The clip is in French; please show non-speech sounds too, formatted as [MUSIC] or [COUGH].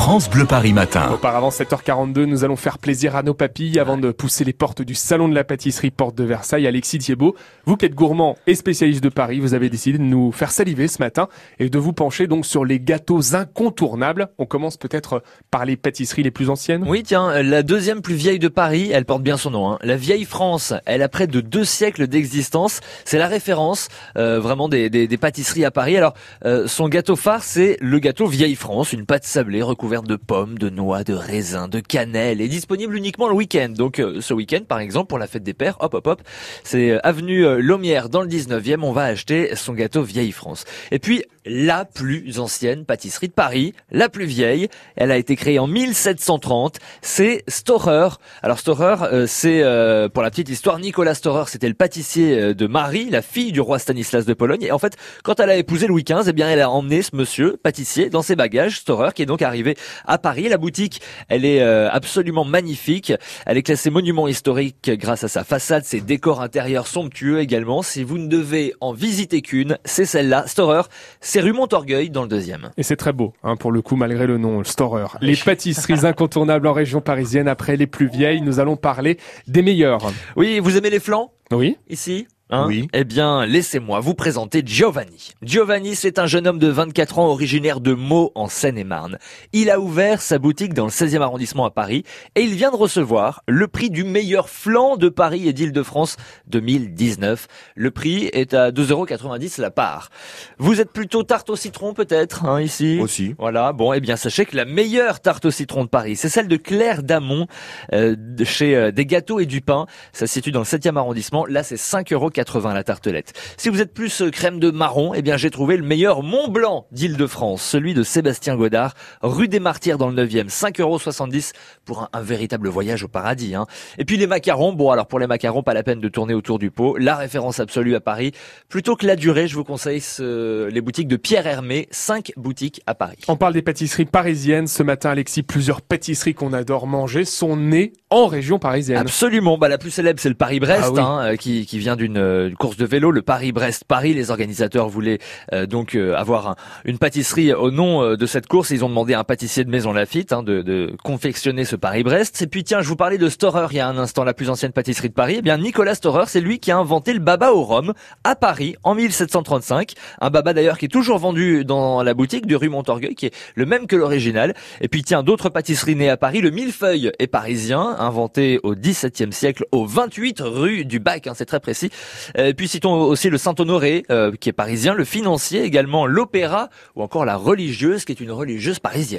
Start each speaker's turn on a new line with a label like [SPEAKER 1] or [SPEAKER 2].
[SPEAKER 1] France Bleu Paris Matin.
[SPEAKER 2] Auparavant, 7h42, nous allons faire plaisir à nos papilles avant de pousser les portes du salon de la pâtisserie Porte de Versailles. Alexis Thiebaud, vous qui êtes gourmand et spécialiste de Paris, vous avez décidé de nous faire saliver ce matin et de vous pencher donc sur les gâteaux incontournables. On commence peut-être par les pâtisseries les plus anciennes.
[SPEAKER 3] Oui, tiens, la deuxième plus vieille de Paris, elle porte bien son nom. Hein. La vieille France, elle a près de deux siècles d'existence. C'est la référence euh, vraiment des, des, des, pâtisseries à Paris. Alors, euh, son gâteau phare, c'est le gâteau vieille France, une pâte sablée recouverte de pommes, de noix, de raisins, de cannelle est disponible uniquement le week-end. Donc euh, ce week-end par exemple pour la fête des pères, hop hop hop, c'est euh, avenue euh, Lomière dans le 19e, on va acheter son gâteau Vieille France. Et puis la plus ancienne pâtisserie de Paris, la plus vieille, elle a été créée en 1730, c'est Storer. Alors Storer, c'est pour la petite histoire, Nicolas Storer, c'était le pâtissier de Marie, la fille du roi Stanislas de Pologne. Et en fait, quand elle a épousé Louis XV, eh bien elle a emmené ce monsieur pâtissier dans ses bagages, Storer, qui est donc arrivé à Paris. La boutique, elle est euh, absolument magnifique. Elle est classée monument historique grâce à sa façade, ses décors intérieurs somptueux également. Si vous ne devez en visiter qu'une, c'est celle-là, Storer. C'est rue Montorgueil dans le deuxième.
[SPEAKER 2] Et c'est très beau, hein, pour le coup, malgré le nom, Storer. Les pâtisseries [LAUGHS] incontournables en région parisienne après les plus vieilles. Nous allons parler des meilleures.
[SPEAKER 3] Oui, vous aimez les flancs?
[SPEAKER 2] Oui.
[SPEAKER 3] Ici? Hein oui. Eh bien, laissez-moi vous présenter Giovanni. Giovanni, c'est un jeune homme de 24 ans originaire de Meaux en Seine-et-Marne. Il a ouvert sa boutique dans le 16e arrondissement à Paris et il vient de recevoir le prix du meilleur flanc de Paris et d'Île-de-France 2019. Le prix est à 2,90€ la part. Vous êtes plutôt tarte au citron peut-être, hein, ici?
[SPEAKER 4] Aussi.
[SPEAKER 3] Voilà, bon, eh bien, sachez que la meilleure tarte au citron de Paris, c'est celle de Claire Damon, euh, chez euh, Des Gâteaux et du Pain. Ça se situe dans le 7e arrondissement. Là, c'est 5,40€. 80 la tartelette. Si vous êtes plus euh, crème de marron, eh bien j'ai trouvé le meilleur Mont Blanc d'Île-de-France, celui de Sébastien Godard, rue des Martyrs dans le 9e, 5,70€ pour un, véritable voyage au paradis. Hein. Et puis les macarons, bon alors pour les macarons, pas la peine de tourner autour du pot, la référence absolue à Paris. Plutôt que la durée, je vous conseille les boutiques de Pierre Hermé, 5 boutiques à Paris.
[SPEAKER 2] On parle des pâtisseries parisiennes. Ce matin, Alexis, plusieurs pâtisseries qu'on adore manger sont nées en région parisienne.
[SPEAKER 3] Absolument, bah, la plus célèbre c'est le Paris-Brest, ah hein, qui, qui vient d'une une course de vélo, le Paris-Brest-Paris. Les organisateurs voulaient euh, donc euh, avoir une pâtisserie au nom euh, de cette course. Ils ont demandé à un pâtissier de Maison Lafitte hein, de, de, confectionner ce Paris-Brest. Et puis tiens, je vous parlais de Storer il y a un instant, la plus ancienne pâtisserie de Paris. Eh bien, Nicolas Storer, c'est lui qui a inventé le baba au rhum à Paris en 1735. Un baba d'ailleurs qui est toujours vendu dans la boutique de rue Montorgueil, qui est le même que l'original. Et puis tiens, d'autres pâtisseries nées à Paris. Le millefeuille est parisien, inventé au XVIIe siècle, au 28 rue du Bac. Hein, c'est très précis. Euh, puis citons aussi le Saint-Honoré, euh, qui est parisien, le financier également, l'opéra, ou encore la religieuse, qui est une religieuse parisienne.